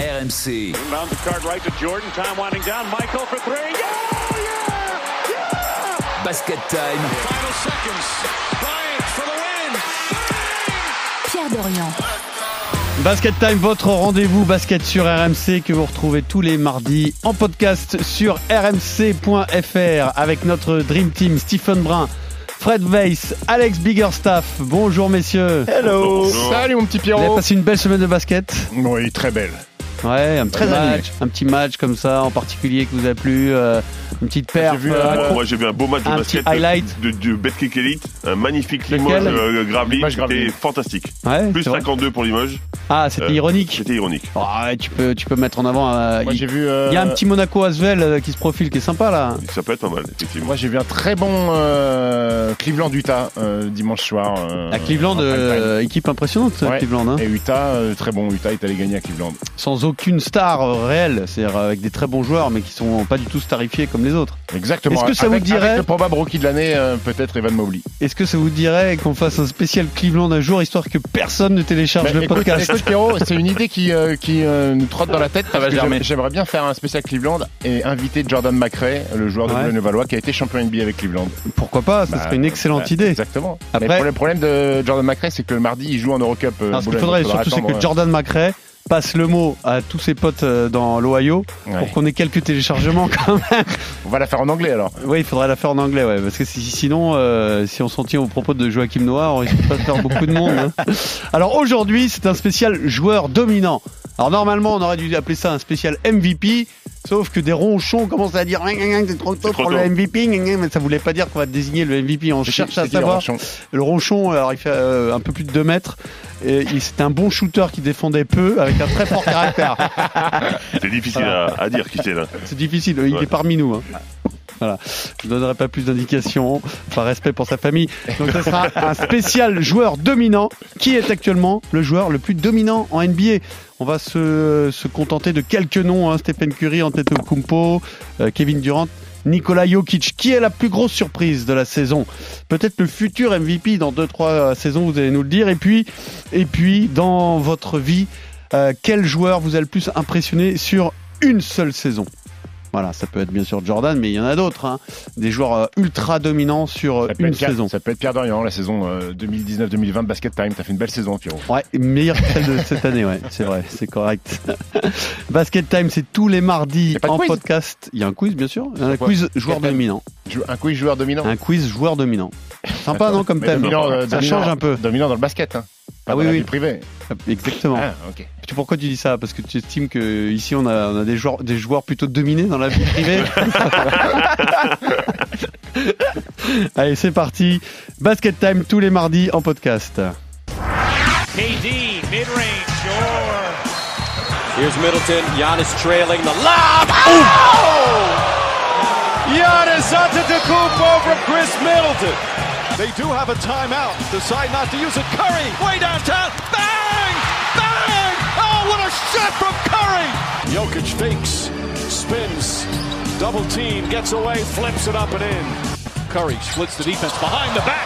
RMC. Inbound the card right to Jordan. Time winding down. Michael for three. Yeah! Yeah! Yeah! Basket time. Final seconds. Bryant for the win. Pierre Dorian. Basket Time, votre rendez-vous basket sur RMC que vous retrouvez tous les mardis en podcast sur rmc.fr avec notre Dream Team Stephen Brun, Fred Weiss, Alex Biggerstaff. Bonjour messieurs. Hello Salut mon petit Vous avez Pierrot passé une belle semaine de basket? Oui, très belle. Ouais, un petit Très match, un petit match comme ça en particulier qui vous a plu, euh, une petite vu, euh, Moi j'ai vu un beau match de Un basket petit highlight. de, de Betclic Elite, un magnifique Limoges euh, Gravelines, c'était fantastique. Ouais, Plus c'est vrai. 52 pour Limoges, Ah, c'était Euh, ironique. c'était ironique. Oh, ouais, tu peux, tu peux mettre en avant. euh, Moi il j'ai vu. euh, il y a un petit Monaco Asvel euh, qui se profile, qui est sympa là. Ça peut être pas mal, effectivement. Moi j'ai vu un très bon euh, Cleveland Utah euh, dimanche soir. euh, À Cleveland, euh, équipe impressionnante, Ouais. Cleveland. hein. Et Utah, euh, très bon. Utah est allé gagner à Cleveland. Sans aucune star euh, réelle, c'est-à-dire avec des très bons joueurs, mais qui sont pas du tout starifiés comme les autres. Exactement. Est-ce que ça vous dirait- avec le probable rookie de l'année, euh, peut-être Evan Mobley. Est-ce que ça vous dirait qu'on fasse un spécial Cleveland un jour, histoire que personne ne télécharge Mais le écoute, podcast écoute, Pierrot, c'est une idée qui, euh, qui euh, nous trotte dans la tête. parce va que germer. j'aimerais- bien faire un spécial Cleveland et inviter Jordan McRae, le joueur de Ouais. Valois qui a été champion NBA avec Cleveland. Pourquoi pas Ça Bah, serait une excellente bah, idée. Exactement. Après- Mais le problème de Jordan McRae, c'est que le mardi, il joue en Eurocup. euh, Alors, ce qu'il faudrait surtout, c'est que Jordan McRae passe le mot à tous ses potes euh, dans l'Ohio ouais. pour qu'on ait quelques téléchargements quand même. On va la faire en anglais alors. Oui, il faudrait la faire en anglais, ouais, parce que si- sinon, euh, si on s'en tient aux propos de Joachim Noah, on risque pas de faire beaucoup de monde. hein. Alors aujourd'hui, c'est un spécial joueur dominant. Alors normalement, on aurait dû appeler ça un spécial MVP, sauf que des ronchons commencent à dire c'est trop tôt pour le. MVP, mais ça voulait pas dire qu'on va désigner le MVP. On cherche à savoir. Le ronchon, alors il fait euh, un peu plus de 2 mètres. Et c'est un bon shooter qui défendait peu avec un très fort caractère. C'est difficile à, à dire qui c'est là. C'est difficile, il Ouais. est parmi nous. hein. Voilà. Je ne donnerai pas plus d'indications, par respect pour sa famille. Donc ce sera un spécial joueur dominant. Qui est actuellement le joueur le plus dominant en NBA On va se, contenter de quelques noms. Hein. Stephen Curry, Antetokounmpo, euh, Kevin Durant, Nikola Jokic. Qui est la plus grosse surprise de la saison? Peut-être le futur MVP dans 2-3 saisons, vous allez nous le dire. Et puis, et puis dans votre vie, euh, quel joueur vous a le plus impressionné sur une seule saison? Voilà, ça peut être bien sûr Jordan, mais il y en a d'autres. hein. Des joueurs euh, ultra dominants sur euh, une Pierre, saison. ça peut être Pierre Dorian, la saison euh, 2019-2020 de Basket Time. T'as fait une belle saison, Pierrot. Ouais, meilleure que celle de cette année, ouais, c'est vrai, c'est correct. Basket Time, c'est tous les mardis en quiz? podcast. Il y a un quiz, bien sûr. Un quiz joueur dominant. Un quiz joueur dominant? Un quiz joueur dominant. Sympa, non, comme thème dominant, euh, Ça change un peu. Dominant dans le basket. Hein. Pas Ah dans oui, la oui. vie privée. Exactement. Ah, ok. Pourquoi tu dis ça? Parce que tu estimes que ici on a, on a des joueurs, des joueurs plutôt dominés dans la vie privée. Allez, c'est parti. Basket Time tous les mardis en podcast. KD, mid-range, sure. Here's Middleton. Giannis trailing the lob. Oh! Giannis Antetokounmpo from Chris Middleton. They do have a timeout. Decide not to use it. Curry, way downtown. Bang! Bang! Oh, what a shot from Curry! Jokic fakes, spins, double team, gets away, flips it up and in. Curry splits the defense behind the back,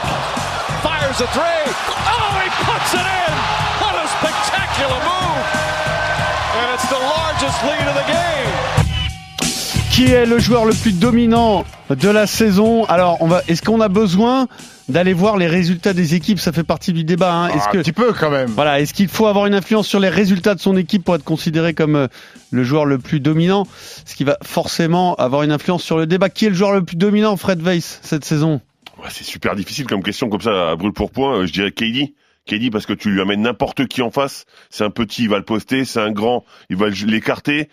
fires a three. Oh, he puts it in! What a spectacular move! And it's the largest lead of the game. Qui est le joueur le plus dominant de la saison Alors, on va. Est-ce qu'on a besoin d'aller voir les résultats des équipes Ça fait partie du débat. hein. Est-ce Ah, que Un petit peu quand même. Voilà, est-ce qu'il faut avoir une influence sur les résultats de son équipe pour être considéré comme euh, le joueur le plus dominant Ce qui va forcément avoir une influence sur le débat. Qui est le joueur le plus dominant, Fred Weiss, cette saison? C'est super difficile comme question comme ça à brûle pour point. Euh, Je dirais KD. KD parce que tu lui amènes n'importe qui en face. C'est un petit, il va le poster. C'est un grand, il va l'écarter.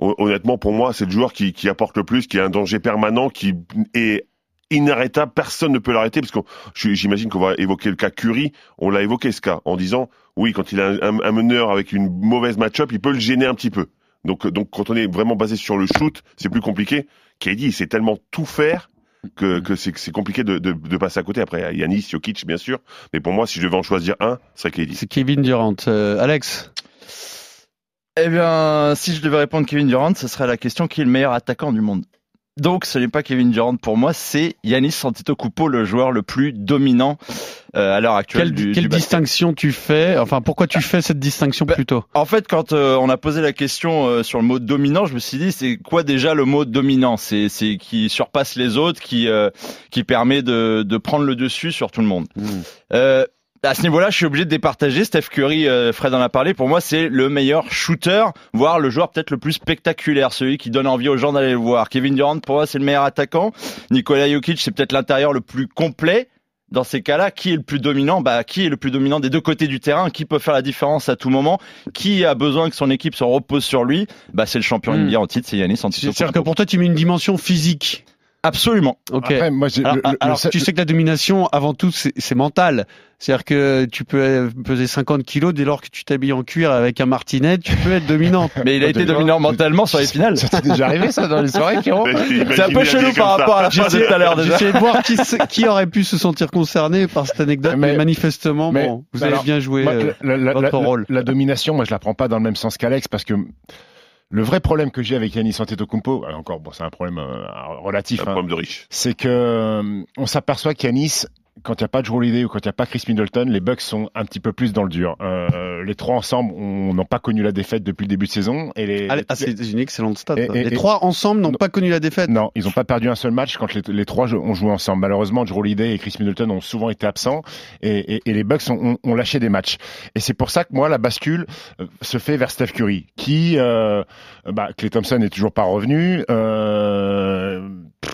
Hon- Honnêtement, pour moi, c'est le joueur qui, apporte le plus, qui est un danger permanent, qui est inarrêtable. Personne ne peut l'arrêter parce que j'imagine qu'on va évoquer le cas Curry. On l'a évoqué ce cas en disant oui, quand il a un, meneur avec une mauvaise match-up, il peut le gêner un petit peu. Donc, donc quand on est vraiment basé sur le shoot, c'est plus compliqué. KD, il sait tellement tout faire que, c'est compliqué de, passer à côté. Après, Yanis, Jokic, bien sûr. Mais pour moi, si je devais en choisir un, ce serait. C'est Kevin Durant. Euh, Alex? Eh bien, si je devais répondre Kevin Durant, ce serait la question qui est le meilleur attaquant du monde. Donc, ce n'est pas Kevin Durant pour moi, c'est Yanis Antetokounmpo, le joueur le plus dominant euh, à l'heure actuelle Quelle, du, quelle du distinction tu fais Enfin, pourquoi tu fais cette distinction Bah, plutôt? En fait, quand euh, on a posé la question euh, sur le mot dominant, je me suis dit, c'est quoi déjà le mot dominant? C'est qui surpasse les autres, qui euh, qui permet de de prendre le dessus sur tout le monde. Euh, à ce niveau-là, je suis obligé de départager. Steph Curry, euh, Fred en a parlé. Pour moi, c'est le meilleur shooter, voire le joueur peut-être le plus spectaculaire, celui qui donne envie aux gens d'aller le voir. Kevin Durant, pour moi, c'est le meilleur attaquant. Nikola Jokic, c'est peut-être l'intérieur le plus complet. Dans ces cas-là, qui est le plus dominant? Bah, qui est le plus dominant des deux côtés du terrain? Qui peut faire la différence à tout moment? Qui a besoin que son équipe se repose sur lui? Bah, c'est le champion Hmm. NBA en titre, c'est Yanis C'est-à-dire que Antetokounmpo. pour toi, tu mets une dimension physique. Absolument. Ok. Après, moi, j'ai- alors, le- le- alors, le- tu sais que la domination, avant tout, c'est mental. C'est-à-dire que tu peux peser 50 kilos dès lors que tu t'habilles en cuir avec un martinet, tu peux être dominante. Mais il a été dominant mentalement sur les finales. Ça t'est déjà arrivé ça dans les soirées, Pierrot C'est un peu chelou par rapport à la fin de tout à l'heure déjà. J'essayais de voir qui, qui aurait pu se sentir concerné par cette anecdote, mais, Mais- manifestement, mais- bon, vous bah avez alors, bien joué Moi, euh, la, la- votre la- rôle. la domination, moi, je la prends pas dans le même sens qu'Alex parce que le vrai problème que j'ai avec Yanis Antetokounmpo, alors encore, bon, c'est un problème euh, relatif, Un hein, problème de riche. c'est que euh, on s'aperçoit qu'Yanis, quand il n'y a pas de Drew Holiday ou quand il n'y a pas Chris Middleton, les Bucks sont un petit peu plus dans le dur. Euh, les trois ensemble, on n'a pas connu la défaite depuis le début de saison et les, Ah, ah, c'est une excellente stat. Et- ça. et- les et- trois ensemble n'ont Non. pas connu la défaite. Non, ils n'ont pas perdu un seul match quand les, les trois ont joué ensemble. Malheureusement, Drew Holiday et Chris Middleton ont souvent été absents et, les Bucks ont, ont- ont lâché des matchs. Et c'est pour ça que moi, la bascule euh, se fait vers Steph Curry, qui, euh, bah, Clay Thompson n'est toujours pas revenu. Euh,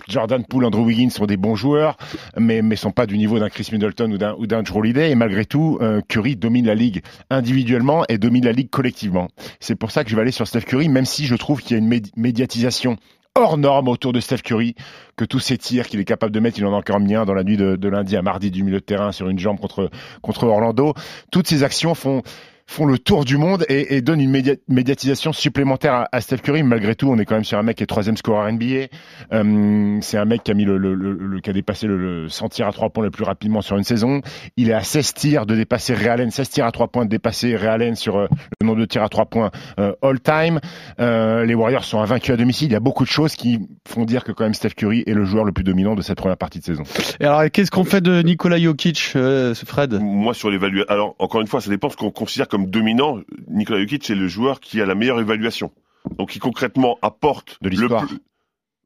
Jordan Poole, Andrew Wiggins sont des bons joueurs, mais mais sont pas du niveau d'un Chris Middleton ou d'un ou d'un. Et malgré tout, euh, Curry domine la ligue individuellement et domine la ligue collectivement. C'est pour ça que je vais aller sur Steph Curry, même si je trouve qu'il y a une médi- médiatisation hors norme autour de Steph Curry, que tous ces tirs qu'il est capable de mettre, il en a encore mis un dans la nuit de, de lundi à mardi du milieu de terrain sur une jambe contre contre Orlando. Toutes ces actions font font le tour du monde et, et donnent une média- médiatisation supplémentaire à, à Steph Curry. Malgré tout, on est quand même sur un mec qui est troisième scoreur NBA. Euh, c'est un mec qui a mis le, le, le- le- qui a dépassé le, le 100 tirs à trois points le plus rapidement sur une saison. Il est à 16 tirs de dépasser Ray Allen, 16 tirs à trois points de dépasser Ray Allen sur euh, le nombre de tirs à trois points euh, all time. Euh, les Warriors sont invaincus à domicile. Il y a beaucoup de choses qui font dire que quand même Steph Curry est le joueur le plus dominant de cette première partie de saison. Et alors, qu'est-ce qu'on fait de Nikola Jokic, euh, Fred? Moi, sur l'évaluation, alors encore une fois, ça dépend ce qu'on considère comme dominant. Nikola Jokic, c'est le joueur qui a la meilleure évaluation. Donc, qui concrètement apporte De le plus-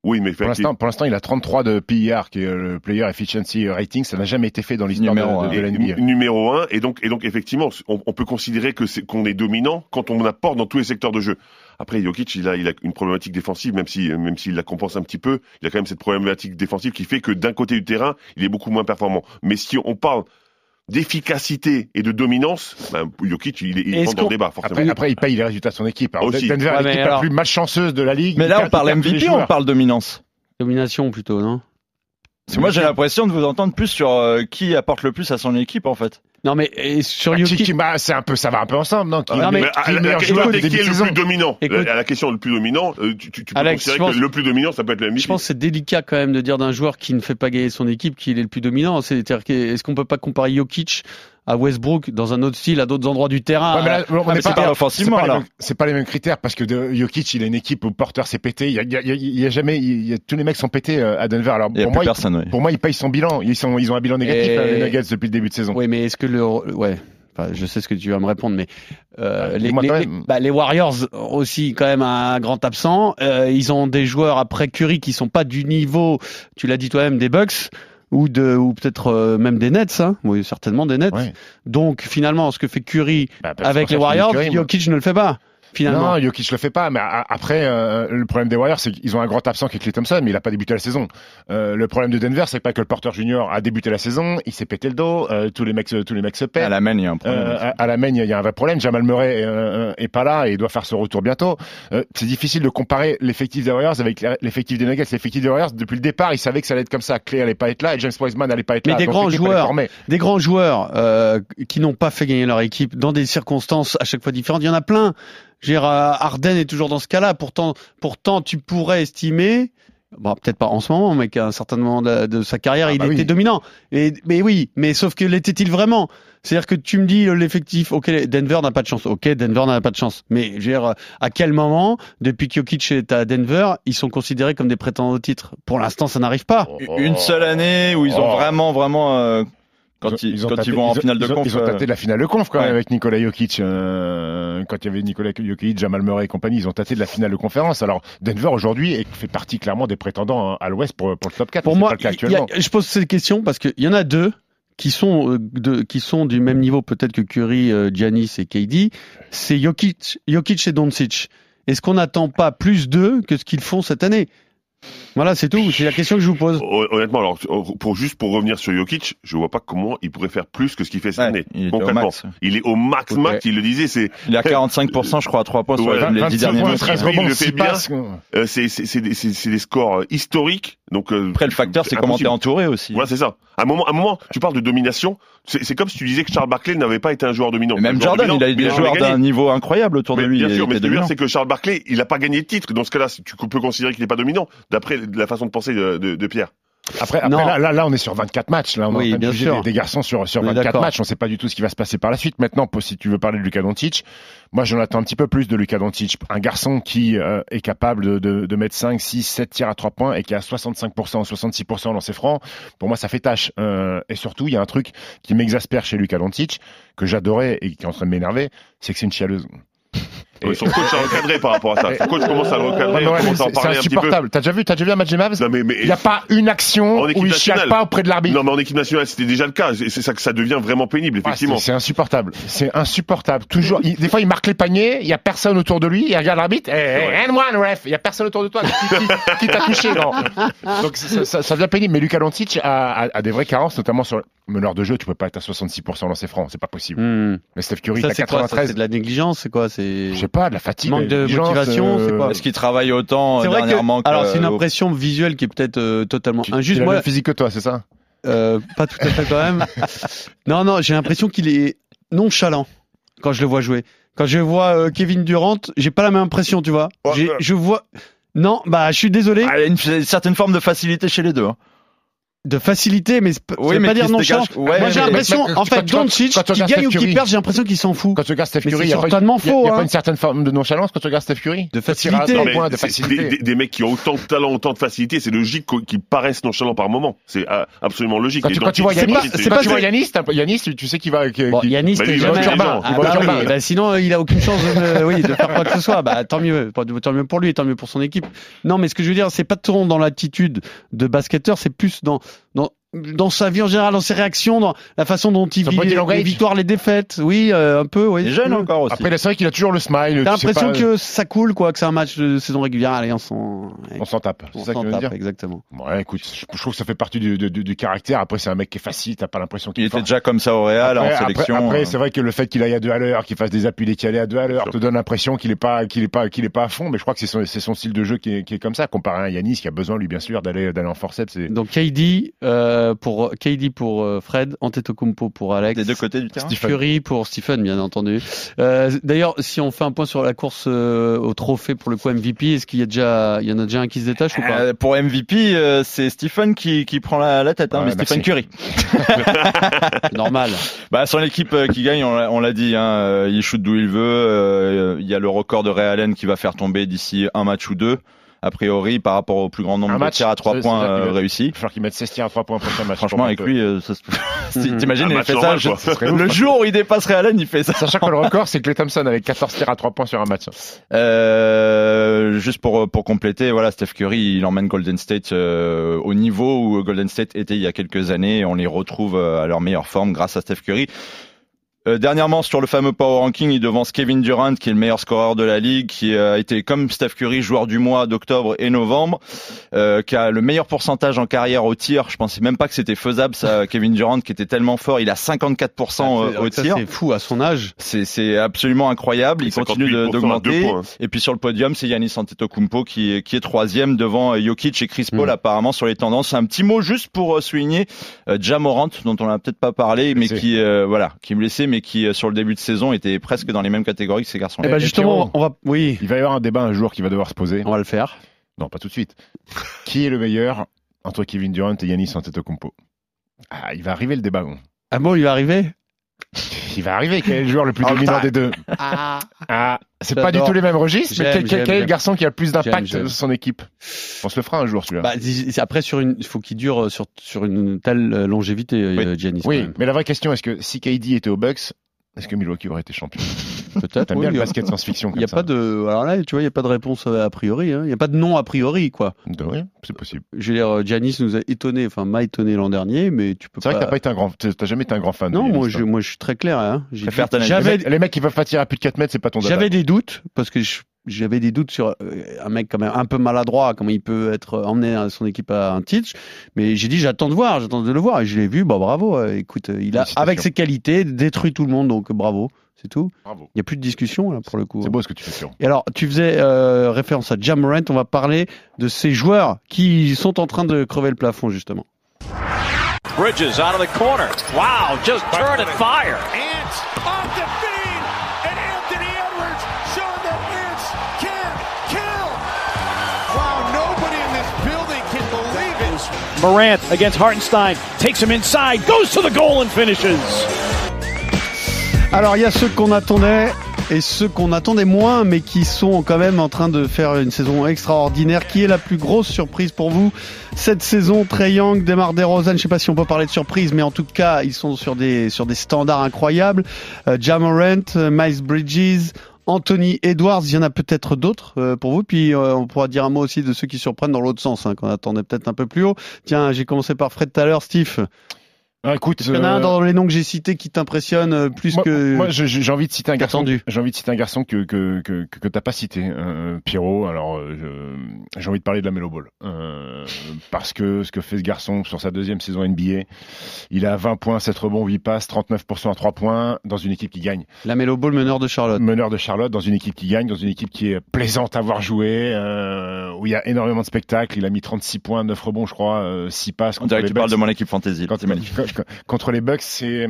Oui, mais Pour l'instant, pour l'instant, il a 33 de PER, qui est le Player Efficiency Rating. Ça n'a jamais été fait dans l'histoire de, Numéro de, de Et la NBA. nu- numéro un, et donc, et donc effectivement, on, on peut considérer que c'est qu'on est dominant quand on apporte dans tous les secteurs de jeu. Après, Jokic, il a, il a une problématique défensive, même si, même s'il la compense un petit peu, il a quand même cette problématique défensive qui fait que d'un côté du terrain, il est beaucoup moins performant. Mais si on parle d'efficacité et de dominance, ben, Jokic, il, est, il rentre dans le débat, forcément. Après, après, il paye les résultats de son équipe. Alors, Aussi. Denver, Ouais, est mais l'équipe alors- la plus malchanceuse de la ligue. Mais là, on parle MVP, on parle dominance. Domination plutôt, non? Parce que moi, j'ai l'impression de vous entendre plus sur euh, qui apporte le plus à son équipe, en fait. Non, mais et sur Ah, Jokic, qui- bah, c'est un peu, ça va un peu ensemble, non Qui, Non, mais- Mais qui la, qui est le saison plus dominant. Écoute- à la question le plus dominant, euh, tu, tu, tu peux Alex, considérer je pense- que le plus dominant, ça peut être le MVP. je pense que c'est délicat quand même de dire d'un joueur qui ne fait pas gagner son équipe qu'il est le plus dominant. C'est-à-dire, est-ce qu'on peut pas comparer Jokic à Westbrook dans un autre style, à d'autres endroits du terrain Ouais, mais là, on Ah, n'est pas, pas c'est offensivement, pas les alors. mêmes- c'est pas les mêmes critères parce que de, Jokic, il a une équipe où Porter s'est pété. Il y a, il y a- il y a jamais, il y a, tous les mecs sont pétés euh, à Denver. Alors pour moi, personne, pour moi, ils payent son bilan. Ils sont, ils ont un bilan négatif Et- euh, les Nuggets depuis le début de saison. Oui, mais est-ce que le, ouais, enfin, je sais ce que tu vas me répondre, mais euh, les, les- bah, les Warriors aussi quand même un grand absent. Euh, ils ont des joueurs après Curry qui sont pas du niveau, tu l'as dit toi-même, des Bucks ou de ou peut-être euh, même des Nets, hein. oui certainement des Nets. Ouais. Donc finalement, ce que fait Curry Bah, avec les Warriors. Jokic ne le fait pas. Finalement. Non, Jokic le fait pas. Mais a- après, euh, le problème des Warriors, c'est qu'ils ont un grand absent qui est Clay Thompson, mais il a pas débuté la saison. Euh, le problème de Denver, c'est pas que le Porter Junior a débuté la saison, il s'est pété le dos, euh, tous les mecs, se- tous les mecs se À pètent. la main, il y a un problème. Euh, à, à la main, il y, a- un vrai problème. Jamal Murray euh, est pas là et il doit faire ce retour bientôt. Euh, c'est difficile de comparer l'effectif des Warriors avec l'effectif des Nuggets. L'effectif des Warriors, depuis le départ, ils savaient que ça allait être comme ça. Clay allait pas être là et James Wiseman allait pas être Mais là. des grands l'équipe, elle est joueurs. des grands joueurs euh, qui n'ont pas fait gagner leur équipe dans des circonstances à chaque fois différentes. Il y en a plein. Je veux dire, euh, Harden est toujours dans ce cas-là. Pourtant, pourtant, tu pourrais estimer Bon, peut-être pas en ce moment, mais qu'à un certain moment de, de sa carrière, Ah il bah était oui. dominant. Et, mais oui, mais sauf que l'était-il vraiment? C'est-à-dire que tu me dis euh, l'effectif, ok, Denver n'a pas de chance. Ok, Denver n'a pas de chance. Mais je veux dire, à quel moment, depuis que Jokic est à Denver, ils sont considérés comme des prétendants au titre? Pour l'instant, ça n'arrive pas. Une seule année où ils ont Oh. vraiment, vraiment, euh, quand ils, ont quand tâté- ils vont en ont- finale de ils ont- conf. Ils ont euh, tâté la finale de conf quand même avec Nikola Jokic. euh, quand il y avait Nikola Jokic, Jamal Murray et compagnie, ils ont tâté de la finale de conférence. Alors Denver aujourd'hui fait partie clairement des prétendants hein, à l'Ouest pour, pour le top 4. Pour moi, pas le cas il y a- actuellement. je pose cette question parce qu'il y en a deux qui sont, euh, de, qui sont du même niveau peut-être que Curry, euh, Giannis et KD. C'est Jokic, Jokic et Doncic. Est-ce qu'on n'attend pas plus d'eux que ce qu'ils font cette année? Voilà, c'est tout. C'est la question que je vous pose. Hon- Honnêtement, alors pour juste pour revenir sur Jokic, je vois pas comment il pourrait faire plus que ce qu'il fait cette ouais, année. il était au max. il est au max max. Il le disait, c'est Il a 45%, je crois, à 3 points sur les 10 25 derniers points, matchs. 13 Il rebonds, le fait 6 bien. euh, c'est c'est c'est des, scores euh, historiques. Donc euh, Après, le facteur, c'est comment t'es entouré aussi. Voilà, c'est ça. À un moment, à un moment, tu parles de domination. C'est comme si tu disais que Charles Barkley n'avait pas été un joueur dominant. Même Jordan, il a eu des joueurs d'un niveau incroyable autour de lui. bien sûr, mais ce que c'est que Charles Barkley, il n'a pas gagné de titre. Dans ce cas-là, tu peux considérer qu'il n'est pas dominant, d'après la façon de penser de, de, de Pierre. Après, après là, là, là, on est sur 24 matchs. Là, on Oui, bien sûr. des, des garçons sur, sur On est 24 d'accord. matchs. On ne sait pas du tout ce qui va se passer par la suite. Maintenant, si tu veux parler de Luka Doncic, moi, j'en attends un petit peu plus de Luka Doncic. Un garçon qui euh, est capable de, de, de mettre 5, 6, 7 tirs à 3 points et qui a 65%, 66% dans ses francs. Pour moi, ça fait tâche. Euh, et surtout, il y a un truc qui m'exaspère chez Luka Doncic, que j'adorais et qui est en train de m'énerver, c'est que c'est une chialeuse. Ouais, son coach a recadré par rapport à ça. Son coach commence à le recadrer, ouais, commence à en parler un petit peu. insupportable. T'as déjà vu, t'as déjà vu un match des Mavs Non, mais, mais, Il n'y a pas une action où il chiale pas auprès de l'arbitre. non, mais en équipe nationale, c'était déjà le cas. C'est ça que ça devient vraiment pénible, Ah, effectivement. c'est c'est insupportable. C'est insupportable. Toujours. il- des fois, il marque les paniers. Il y a personne autour de lui. Il regarde l'arbitre. Eh, eh, and one ref. Il y a personne autour de toi. Qui, qui- qui t'a touché non Donc ça, ça, ça devient pénible. Mais Luka Doncic a, a, a des vraies carences, notamment sur meneur de jeu. Tu peux pas être à 66% dans ses francs. C'est pas possible. Hmm. Mais Steph Curry, Ça, t'as c'est quoi? Ça 93. C'est de la négligence C'est quoi? C'est pas, de la fatigue. Manque de motivation, c'est quoi Est-ce qu'il travaille autant C'est euh, vrai que. dernièrement que, Alors, c'est une euh, impression visuelle qui est peut-être euh, totalement Tu- injuste. Il a le Moi, même physique que toi, c'est ça? Euh, pas tout à fait quand même. non, non, j'ai l'impression qu'il est nonchalant quand je le vois jouer. Quand je vois euh, Kevin Durant, j'ai pas la même impression, tu vois. Je vois. Non, bah, je suis désolé. Ah, il y a une, une certaine forme de facilité chez les deux. hein. De facilité, mais c'est pas- Oui, ça veut mais pas qui dire nonchalant. dégage- ouais, Moi, j'ai l'impression, en fait, quand- Doncic, qui gagne ou qui perd, j'ai l'impression qu'il s'en fout. Quand tu regardes Steph Curry, c'est il y a pas- certainement il y a- il y faux, a pas hein. une certaine forme de nonchalance quand tu regardes Steph Curry De facilité. Non, point mais de c'est- facilité. Des, des- des mecs qui ont autant de talent, autant de facilité, c'est logique qu'- qu'ils paraissent nonchalants par moment. C'est ah, absolument logique. Quand tu, quand tu vois c'est Yanis, pas- c'est quand pas- tu vois Yanis, Yanis, tu, sais qu'il va. Bon, Yanis, t'es lui, il sinon, a aucune chance de, oui, de faire quoi que ce soit. Bah, tant mieux. Tant mieux pour lui, tant mieux pour son équipe. Non, mais ce que je veux dire, c'est pas trop dans l'attitude de basketteur, c'est plus dans, dans, dans sa vie en général, dans ses réactions, dans la façon dont il vit les, victoires, les défaites. Oui, euh, un peu, oui. Il est jeune encore aussi. Après, c'est vrai qu'il a toujours le smile. T'as l'impression pas- que ça coule, quoi, que c'est un match de saison régulière. Allez, on s'en, On s'en tape. on C'est ça que s'en tape, dire exactement. Ouais, écoute, je je trouve que ça fait partie du, du, du- du caractère. Après, c'est un mec qui est facile. T'as pas l'impression qu'il il est était déjà comme ça au Real, Après, en sélection. après, après, euh. c'est vrai que le fait qu'il aille à deux à l'heure, qu'il fasse des appuis décalés à deux à l'heure, te donne l'impression qu'il est pas, qu'il est pas, qu'il est pas à fond. Mais je crois que c'est son, style de jeu qui est, qui est comme ça, comparé à Yanis qui a besoin, lui, bien sûr, d'aller, d'aller en forceps. C'est Donc, KD, euh, pour, KD pour euh, Fred, Antetokounmpo pour Alex. des deux côtés du terrain. Stephen. Curry pour Stephen, bien entendu. Euh, D'ailleurs, si on fait un point sur la course euh, au trophée pour le coup MVP, est-ce qu'il y a déjà, il y en a déjà un qui se détache ou pas Euh, pour MVP, euh, c'est Stephen qui, qui prend la, la tête, hein, Ouais, mais Stephen merci. Curry. Normal. Bah, son équipe euh, qui gagne, on l'a- on l'a dit, hein, euh, il shoot d'où il veut. euh, Il y a le record de Ray Allen qui va faire tomber d'ici un match ou deux, a priori, par rapport au plus grand nombre Un de match, tirs à trois c'est- points c'est-à-dire qu'il euh, réussis. Il va falloir qu'il mette 16 tirs à 3 points prochain match. Franchement, avec lui, euh, ça se... T'imagines, il fait ça. normal, quoi. Ouf. Le jour où il dépasse Allen, il fait ça. Sachant que le record, c'est Clay Thompson avec 14 tirs à 3 points sur un match. Euh, juste pour pour compléter, voilà, Steph Curry, il emmène Golden State euh, au niveau où Golden State était il y a quelques années. Et on les retrouve euh, à leur meilleure forme grâce à Steph Curry. Euh, dernièrement, sur le fameux Power Ranking, il devance Kevin Durant, qui est le meilleur scoreur de la ligue, qui a été comme Steph Curry joueur du mois d'octobre et novembre, euh, qui a le meilleur pourcentage en carrière au tir. Je pensais même pas que c'était faisable, ça, Kevin Durant, qui était tellement fort. Il a 54% Ah, au ça, tir. C'est fou à son âge. C'est c'est absolument incroyable. Il continue de- 58% à deux d'augmenter. points. Et puis sur le podium, c'est Yanis Antetokounmpo qui est, qui est troisième devant euh, Jokic et Chris Paul Mm. apparemment sur les tendances. Un petit mot juste pour euh, souligner euh, Jamorant dont on n'a peut-être pas parlé, mais qui euh, voilà, qui me laissait, mais qui euh, sur le début de saison était presque dans les mêmes catégories que ces garçons. Eh ben et justement, Pierrot. on va, oui, Il va y avoir un débat un jour qui va devoir se poser. on va le faire. Non, pas tout de suite. qui est le meilleur entre Kevin Durant et Yanis Antetokounmpo? Ah, il va arriver le débat. bon. Ah bon, il va arriver? Il va arriver. Quel est le joueur le plus Oh, dominant des deux Ah, Ah, c'est pas du tout les mêmes registres, mais quel, quel- j'aime, quel est le garçon qui a le plus d'impact sur son équipe? On se le fera un jour celui-là. bah, après, sur une, il faut qu'il dure sur, sur une telle euh, longévité, euh, Giannis. quand oui, mais la vraie question, est-ce que si KD était aux Bucks, est-ce que Milwaukee aurait été champion Peut-être. T'aimes oui, bien le y a- basket science-fiction Il n'y a ça pas de, alors là, tu vois, il n'y a pas de réponse euh, a priori. hein. Il n'y a pas de non a priori, quoi. De- Oui, c'est possible. Je veux dire, euh, Giannis nous a étonné, enfin m'a étonné l'an dernier, mais tu peux C'est vrai que t'as pas été un grand, t'as jamais été un grand fan. de Non, moi, je, moi, je suis très clair. Hein. Dit- Les mecs qui peuvent pas tirer à plus de 4 mètres, c'est pas ton j'avais des doutes parce que je- j'avais des doutes sur euh, un mec quand même un peu maladroit, comment il peut être emmené à son équipe à un titre. Mais j'ai dit, j'attends de voir, j'attends de le voir, et je l'ai vu. Bah bravo. euh, écoute, euh, il a avec ses qualités détruit tout le monde, donc bravo, c'est tout. Bravo. Il n'y a plus de discussion là pour le coup. C'est beau ce que tu fais, Pierrot. Et alors, tu faisais euh, référence à Jamorant, on va parler de ces joueurs qui sont en train de crever le plafond justement. Bridges out of the corner. Wow, just turn and fire. And Morant against Hartenstein takes him inside, goes to the goal and finishes. Alors, il y a ceux qu'on attendait et ceux qu'on attendait moins, mais qui sont quand même en train de faire une saison extraordinaire. Qui est la plus grosse surprise pour vous cette saison? Trey Young, Demar DeRozan, je sais pas si on peut parler de surprise, mais en tout cas, ils sont sur des sur des standards incroyables. Euh, Ja Morant, euh, Miles Bridges. Anthony Edwards, il y en a peut-être d'autres euh, pour vous. Puis euh, on pourra dire un mot aussi de ceux qui surprennent dans l'autre sens, hein, qu'on attendait peut-être un peu plus haut. Tiens, j'ai commencé par Fred tout à l'heure, Steve. Ah, écoute, Est-ce qu'il y en a un euh, dans les noms que j'ai cités qui t'impressionne euh, plus moi, que moi, je- j'ai envie de citer un garçon. J'ai envie de citer un garçon que que que que, t'as pas cité, euh, Pierrot. Alors, euh, j'ai envie de parler de la Melo Ball euh, parce que ce que fait ce garçon sur sa deuxième saison NBA, il a 20 points, 7 rebonds, 8 passes, 39% à 3 points dans une équipe qui gagne. la Melo Ball meneur de Charlotte meneur de Charlotte dans une équipe qui gagne, dans une équipe qui est plaisante à voir jouer, euh, où il y a énormément de spectacles. Il a mis 36 points, 9 rebonds, je crois, euh, 6 passes. On dirait que tu parles de mon équipe fantasy. Quand- C'est contre les Bucks, c'est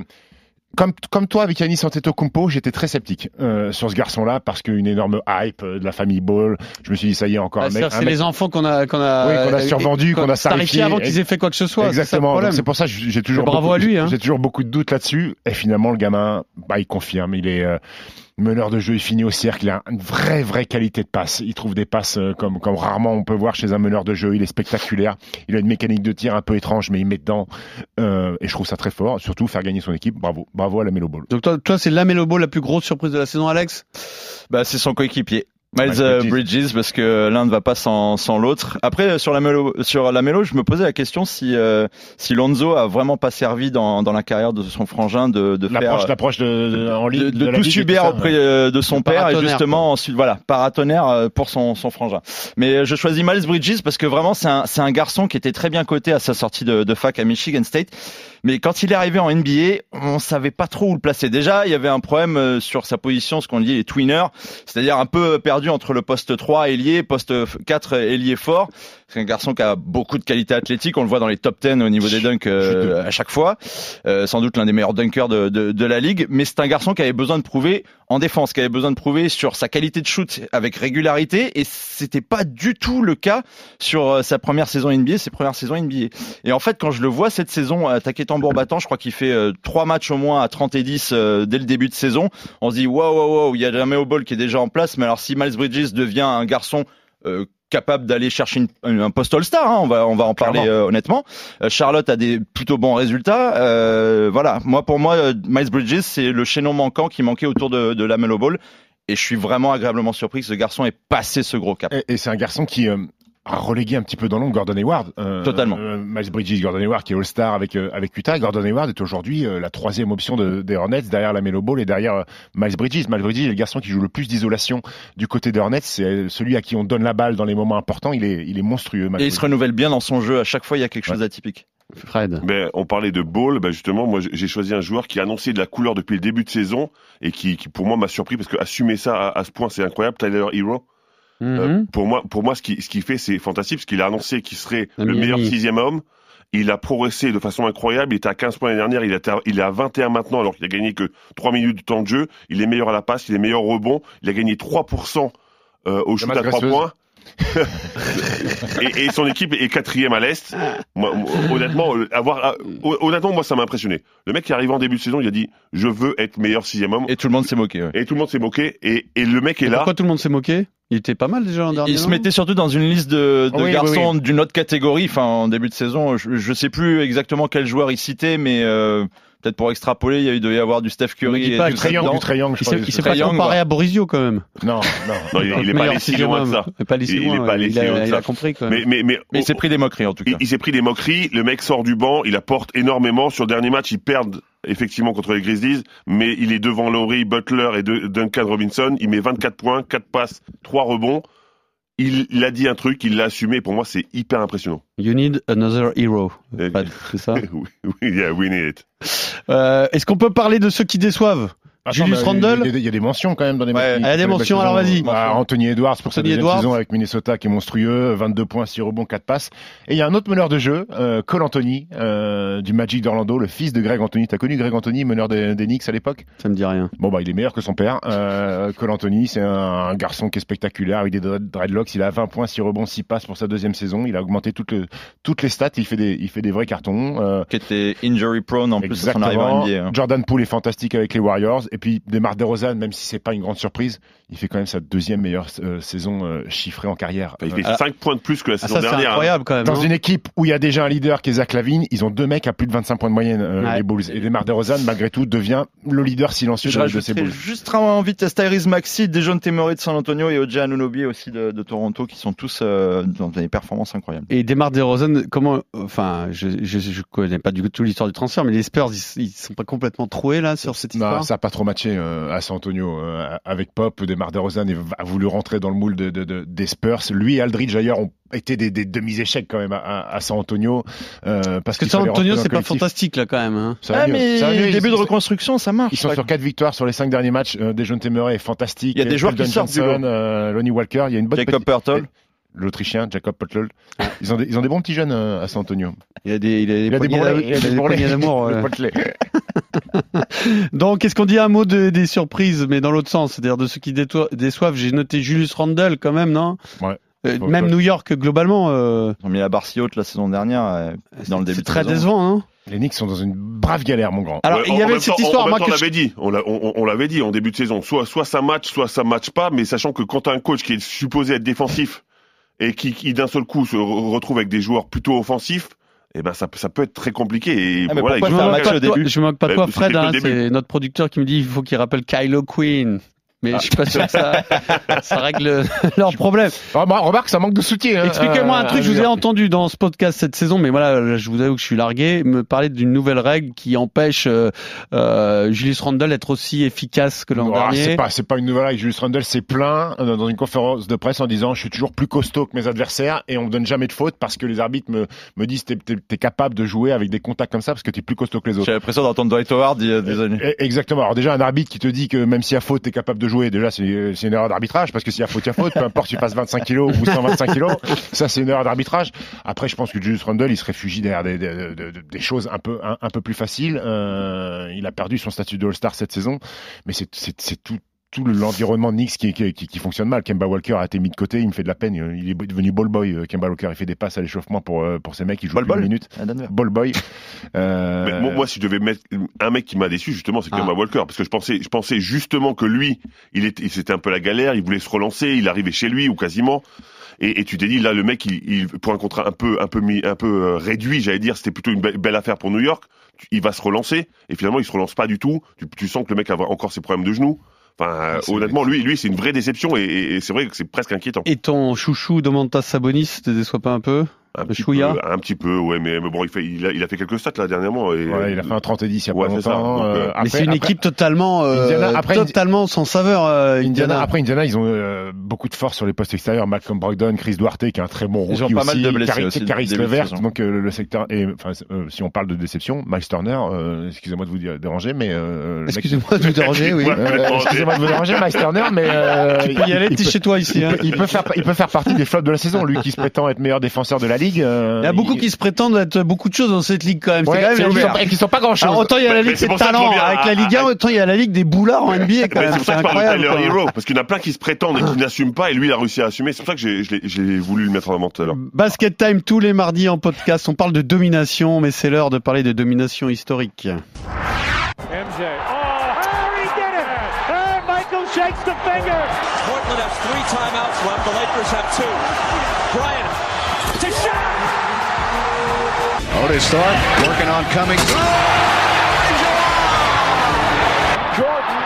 comme comme toi avec Yanis Antetokounmpo, j'étais très sceptique euh, sur ce garçon-là parce qu'une énorme hype euh, de la famille Ball. Je me suis dit ça y est encore Ah, un mec. c'est les enfants qu'on a qu'on a Oui, qu'on a euh, survendus, qu'on a avant qu'ils aient fait quoi que ce soit. Exactement. C'est pour ça que j'ai toujours Bravo beaucoup, à lui, hein. J'ai toujours beaucoup de doutes là-dessus. Et finalement, le gamin, bah, il confirme. Il est euh, meneur de jeu, il finit au cercle. Il a une vraie, vraie qualité de passe. Il trouve des passes euh, comme comme rarement on peut voir chez un meneur de jeu. Il est spectaculaire. Il a une mécanique de tir un peu étrange, mais il met dedans. Euh, et je trouve ça très fort. Surtout faire gagner son équipe. Bravo, bravo à la Melo Ball. Donc toi, toi c'est la Melo Ball la plus grosse surprise de la saison, Alex? Bah, c'est son coéquipier. Miles euh, Bridges. Bridges parce que l'un ne va pas sans, sans l'autre. Après euh, sur la mélo sur la mélo, je me posais la question si euh, si Lonzo a vraiment pas servi dans, dans la carrière de son frangin de, de faire L'approche, l'approche de, de- en ligne de, de tout subir auprès euh, de son Le père et justement ensuite voilà paratonnerre euh, pour son, son frangin. Mais je choisis Miles Bridges parce que vraiment c'est un c'est un garçon qui était très bien coté à sa sortie de, de fac à Michigan State. Mais quand il est arrivé en NBA, on savait pas trop où le placer. Déjà, il y avait un problème euh, sur sa position, ce qu'on dit les tweeners, c'est-à-dire un peu perdu entre le poste 3 ailier, poste 4 ailier fort. C'est un garçon qui a beaucoup de qualités athlétiques, on le voit dans les top 10 au niveau des dunks euh, à chaque fois. Euh, sans doute l'un des meilleurs dunkers de, de, de la ligue, mais c'est un garçon qui avait besoin de prouver en défense, qui avait besoin de prouver sur sa qualité de shoot avec régularité, et c'était pas du tout le cas sur euh, sa première saison NBA, ses premières saisons NBA. Et en fait, quand je le vois cette saison attaquer tambour battant, je crois qu'il fait euh, trois matchs au moins à 30 et 10 euh, dès le début de saison. On se dit waouh waouh waouh, il y a au ball qui est déjà en place, mais alors si Miles Bridges devient un garçon euh, capable d'aller chercher une- un post All-Star, hein, on va on va en parler euh, honnêtement. Euh, Charlotte a des plutôt bons résultats. Euh, voilà, moi pour moi, Miles Bridges c'est le chaînon manquant qui manquait autour de, de la Melo Ball. Et je suis vraiment agréablement surpris que ce garçon ait passé ce gros cap. Et, et c'est un garçon qui a relégué un petit peu dans l'ombre Gordon Hayward. Euh, Totalement. euh, Miles Bridges, Gordon Hayward qui est All-Star avec euh, avec Utah. Gordon Hayward est aujourd'hui euh, la troisième option de, des Hornets derrière la Melo Ball et derrière euh, Miles Bridges. Miles Bridges est le garçon qui joue le plus d'isolation du côté des Hornets. C'est celui à qui on donne la balle dans les moments importants. Il est il est monstrueux. Miles Et il se renouvelle bien dans son jeu. À chaque fois, il y a quelque chose d'atypique. Fred. Ben, on parlait de Ball, ben justement, moi j'ai choisi un joueur qui a annoncé de la couleur depuis le début de saison et qui, qui pour moi m'a surpris parce que assumer ça à, à ce point c'est incroyable. Tyler Hero, euh, Mhm. pour moi, pour moi ce qui ce qu'il fait c'est fantastique parce qu'il a annoncé qu'il serait À le Miami. meilleur sixième homme. Il a progressé de façon incroyable. Il était à 15 points l'année dernière. Il est à, il est à 21 maintenant alors qu'il a gagné que 3 minutes de temps de jeu. Il est meilleur à la passe. Il est meilleur au rebond. Il a gagné 3% euh, au shoot à 3 graisseuse. points. Et, et son équipe est quatrième à l'est. Honnêtement, euh, avoir, ah, honnêtement, moi, ça m'a impressionné. Le mec qui est arrivé en début de saison, il a dit, je veux être meilleur sixième homme. Et tout le monde s'est moqué. ouais. Et tout le monde s'est moqué. Et, et le mec est Et là. Pourquoi tout le monde s'est moqué? Il était pas mal déjà l'an dernier. Il se mettait surtout dans une liste de, de Oui, oui, garçons d'une autre catégorie. Enfin, en début de saison, je, je sais plus exactement quel joueur il citait, mais euh, peut-être pour extrapoler, il y a eu- y avoir du Steph Curry et pas du Très young, Il s'est il s'est Trae pas comparé quoi. à Borisio quand même. Non, non. Non, il, il est pas allé si loin de ça. Il est pas allé si Il- il est loin, il a- compris quand même. Mais, mais, mais, Mais il s'est pris des moqueries en tout cas. Il, il s'est pris des moqueries. Le mec sort du banc, il apporte énormément. Sur le dernier match, ils perdent effectivement contre les Grizzlies, mais il est devant Laurie, Butler et Duncan Robinson. Il met 24 points, 4 passes, 3 rebonds. Il, il a dit un truc, il l'a assumé. Pour moi, c'est hyper impressionnant. You need another hero. Eh, C'est ça. oui, yeah, we need it. Euh, Est-ce qu'on peut parler de ceux qui déçoivent? Attends, Julius mais Randle Il y, a des- il y a des mentions quand même dans les Ouais. matchs. Il y a des mentions, alors vas-y. Bah, Anthony Edwards pour sa deuxième Edwards. saison avec Minnesota qui est monstrueux, 22 points, 6 rebonds, 4 passes. Et il y a un autre meneur de jeu, euh, Cole Anthony, euh, du Magic d'Orlando, le fils de Greg Anthony. T'as connu Greg Anthony, meneur des, des Knicks à l'époque? Ça me dit rien. Bon bah il est meilleur que son père. Euh, Cole Anthony, c'est un, un garçon qui est spectaculaire avec des dread- dreadlocks. Il a 20 points, 6 rebonds, 6 passes pour sa deuxième saison. Il a augmenté toutes, le- toutes les stats. Il fait des, il fait des vrais cartons. Euh, Qui était injury prone en plus de son Exactement. arrivée en NBA. hein. Jordan Poole est fantastique avec les Warriors. Et puis Demar DeRozan, même si c'est pas une grande surprise, il fait quand même sa deuxième meilleure euh, saison euh, chiffrée en carrière. Il Euh, fait 5 points de plus que la Ah, saison ça, c'est dernière. hein. incroyable quand même. dans non une équipe où il y a déjà un leader qui est Zach Lavine, ils ont deux mecs à plus de 25 points de moyenne, euh, Ouais. les Bulls. Et Demar DeRozan, malgré tout, devient le leader silencieux de, de ces Bulls. juste en vitesse Tyrese Maxi, Dejounte Temeray de San Antonio et Oja Anunoby aussi de, de Toronto qui sont tous euh, dans des performances incroyables. Et Demar DeRozan, comment, enfin, je, je, je connais pas du tout l'histoire du transfert, mais les Spurs, ils, ils sont pas complètement troués là sur cette Non, histoire? ça n'a pas trop matché euh, à San Antonio euh, avec Pop. Demar DeRozan a voulu rentrer dans le moule de, de- de- des Spurs. Lui et Aldridge d'ailleurs ont été des, des demi-échecs quand même à, à- à San Antonio. euh, parce Parce que San Antonio, c'est pas fantastique là quand même. Hein. Ça Ah mieux, mais ça début Ils- de reconstruction, ça marche. Ils sont sur quatre victoires sur les cinq derniers matchs. Euh, Dejounte Temeray est fantastique. Il y a des joueurs qui sortent du lot. Johnson, euh, Lonnie Walker. Il y a une bonne Jacob petite- Pertol. l'Autrichien Jacob Potlol. Ils ont des, ils ont des bons petits jeunes euh, à San Antonio. Il y a des, il a des, Il a des Il a il a des des d'amour. Donc, est-ce qu'on dit un mot de, des surprises, mais dans l'autre sens, c'est-à-dire de ceux qui déçoivent J'ai noté Julius Randle quand même, non? Ouais. Euh, Même New York globalement, euh, Ils ont mis la barre si haute la saison dernière euh, dans le début c'est de très saison. décevant. Hein Les Knicks sont dans une brave galère, mon grand. Alors, Ouais, il y avait cette temps- histoire, en moi, même temps, que on je- l'avait dit, on, l'a- on- on l'avait dit en début de saison. Soit, soit ça match, soit ça match pas, mais sachant que quand t'as un coach qui est supposé être défensif et qui, qui d'un seul coup se re- retrouve avec des joueurs plutôt offensifs, eh ben ça, peut- ça peut être très compliqué. Et Ah, voilà, Je me match pas au de toi, je me moque pas de toi, Fred. hein, c'est notre producteur qui me dit il faut qu'il rappelle Kylo Queen. Mais je suis pas sûr que ça, ça règle leur problème. Remar- Remarque, ça manque de soutien. hein, Expliquez-moi un euh, truc, je vous ai entendu dans ce podcast cette saison, mais voilà, là, je vous avoue que je suis largué, me parler d'une nouvelle règle qui empêche euh, euh, Julius Randle d'être aussi efficace que l'an Ah, dernier. c'est pas, c'est pas une nouvelle règle. Julius Randle s'est plaint dans une conférence de presse en disant je suis toujours plus costaud que mes adversaires et on me donne jamais de faute parce que les arbitres me, me disent t'es, t'es, t'es capable de jouer avec des contacts comme ça parce que t'es plus costaud que les autres. J'ai l'impression d'entendre Dwight Howard il y a des années. Eh, Exactement. Alors déjà un arbitre qui te dit que même s'il y a faute, t'es capable de jouer. Déjà c'est, c'est une erreur d'arbitrage parce que s'il y a faute, il y a faute. Peu importe, tu passes 25 kilos ou 125 kilos, ça c'est une erreur d'arbitrage. Après, je pense que Julius Randle, il se réfugie derrière des, choses un peu plus faciles. Euh, il a perdu son statut de All-Star cette saison, mais c'est tout tout le- l'environnement de Knicks qui, qui, qui, qui fonctionne mal. Kemba Walker a été mis de côté, il me fait de la peine. Il est devenu ball boy. euh, Kemba Walker, il fait des passes à l'échauffement pour euh, pour ces mecs qui jouent Ball plus ball une minute. Ball boy. Euh, Mais moi, moi, si je devais mettre un mec qui m'a déçu, justement, c'est Ah. Kemba Walker, parce que je pensais, je pensais justement que lui, il était, c'était un peu la galère, il voulait se relancer, il arrivait chez lui ou quasiment. Et, et tu t'es dit là, le mec, il, il- pour un contrat un peu, un peu mis, un peu euh, réduit, j'allais dire, c'était plutôt une belle, belle affaire pour New York. Il va se relancer et finalement, il se relance pas du tout. Tu, tu sens que le mec a encore ses problèmes de genoux. Enfin, euh, c'est- honnêtement, lui, lui, c'est une vraie déception et, et- et c'est vrai que c'est presque inquiétant. Et ton chouchou Domantas Sabonis te déçoit pas un peu? Un petit chouïa peu, un petit peu, ouais, mais, mais bon, il fait, il a, il a fait quelques stats là dernièrement. Et, Ouais, il a fait un 30 et 10 il y a Ouais, pas ça. longtemps. Donc, euh, Euh, Mais c'est une après- équipe totalement, euh, Indiana- après, totalement sans saveur, euh, Indiana, Indiana. après Indiana, ils ont euh, beaucoup de force sur les postes extérieurs. Malcolm Brogdon, Chris Duarte, qui est un très bon Ils ont rookie pas mal de blessés aussi, Caris Levert, donc euh, le secteur. Et enfin, euh, si on parle de déception, Miles Turner, euh, excusez-moi de vous déranger, mais euh, Excusez-moi de vous déranger, oui. Excusez-moi de vous déranger, Miles Turner, mais Tu peux y aller, il t'es chez toi ici. il Hein. peut, il peut faire, il peut faire partie des flops de la saison. Lui qui se prétend être meilleur défenseur de la ligue. euh, Il y a beaucoup qui se prétendent être beaucoup de choses dans cette ligue quand même. C'est Ouais, quand même c'est ligue- Et qui sont pas grand chose. Alors, autant il y a la ligue des talents avec à- la Ligue 1, à- autant il y a la ligue des boulards en NBA quand même. c'est pour ça que je parle de. Tyler. Hero, parce qu'il y en a plein qui se prétendent et qui n'assument pas, et lui il a réussi à assumer. C'est pour ça que j'ai- voulu le mettre en avant tout à l'heure. Basket Time tous les mardis en podcast. On parle de domination, mais c'est l'heure de parler de domination historique. MJ. Oh, he did it! And Michael shakes the finger. Portland has three timeouts left. The Lakers have two. Bryant. Otis Thorpe working on coming. Oh, Jordan.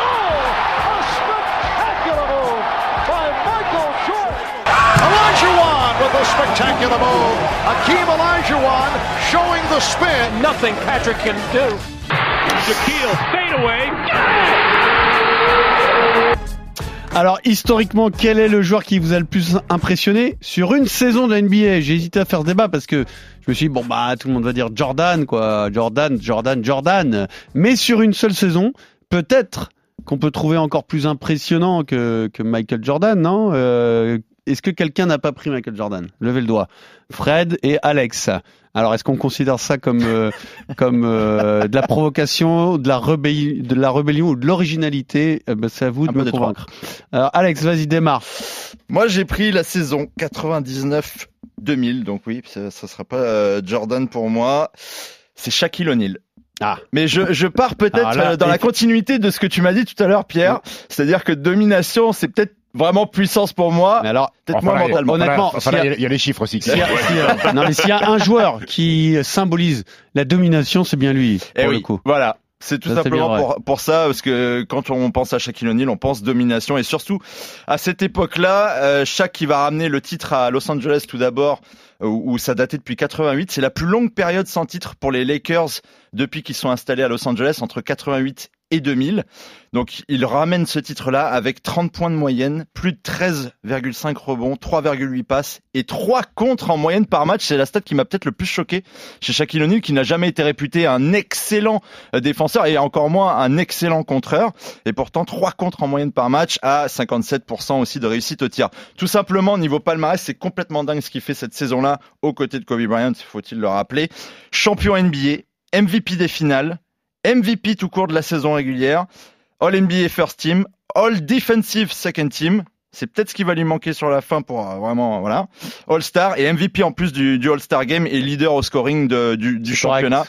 Oh, a spectacular move by Michael Jordan. Elijah Wan with a spectacular move. Akeem Elijah Wan showing the spin. Nothing Patrick can do. Shaquille fade away. Alors historiquement, quel est le joueur qui vous a le plus impressionné sur une saison de NBA J'ai hésité à faire ce débat parce que je me suis dit bon bah tout le monde va dire Jordan quoi, Jordan, Jordan, Jordan. Mais sur une seule saison, peut-être qu'on peut trouver encore plus impressionnant que, que Michael Jordan, non? Euh, Est-ce que quelqu'un n'a pas pris Michael Jordan? Levez le doigt. Fred et Alex. Alors, est-ce qu'on considère ça comme euh, comme euh, de la provocation, de la rébellion, de la rébellion ou de l'originalité? Eh ben, C'est à vous de me convaincre. Alors, Alex, vas-y, démarre. Moi, j'ai pris la saison 99-2000, donc oui, ça, ça sera pas euh, Jordan pour moi. C'est Shaquille O'Neal. Ah. Mais je, je pars peut-être dans la continuité de ce que tu m'as dit tout à l'heure, Pierre. C'est-à-dire que domination, c'est peut-être vraiment puissance pour moi, Mais alors, peut-être là, mentalement. honnêtement, il y, a- il y a les chiffres aussi. s'il y y a- non, mais s'il y a un joueur qui symbolise la domination, c'est bien lui, Eh pour oui, le coup. Voilà. C'est tout Ça, simplement pour, pour ça, parce que quand on pense à Shaquille O'Neal, on pense domination. Et surtout, à cette époque-là, euh, Shaq qui va ramener le titre à Los Angeles tout d'abord, euh, où, où ça datait depuis 88. C'est la plus longue période sans titre pour les Lakers depuis qu'ils sont installés à Los Angeles, entre 88 et 2000. Donc, il ramène ce titre-là avec 30 points de moyenne, plus de 13,5 rebonds, 3,8 passes et 3 contres en moyenne par match. C'est la stat qui m'a peut-être le plus choqué chez Shaquille O'Neal, qui n'a jamais été réputé un excellent euh, défenseur et encore moins un excellent contreur. Et pourtant, 3 contres en moyenne par match à 57% aussi de réussite au tir. Tout simplement, niveau palmarès, c'est complètement dingue ce qu'il fait cette saison-là aux côtés de Kobe Bryant, faut-il le rappeler. Champion NBA, MVP des finales, MVP tout court de la saison régulière, All NBA First Team, All Defensive Second Team. C'est peut-être ce qui va lui manquer sur la fin pour euh, vraiment voilà All-Star et MVP en plus du, du All-Star Game et leader au scoring de- du, championnat.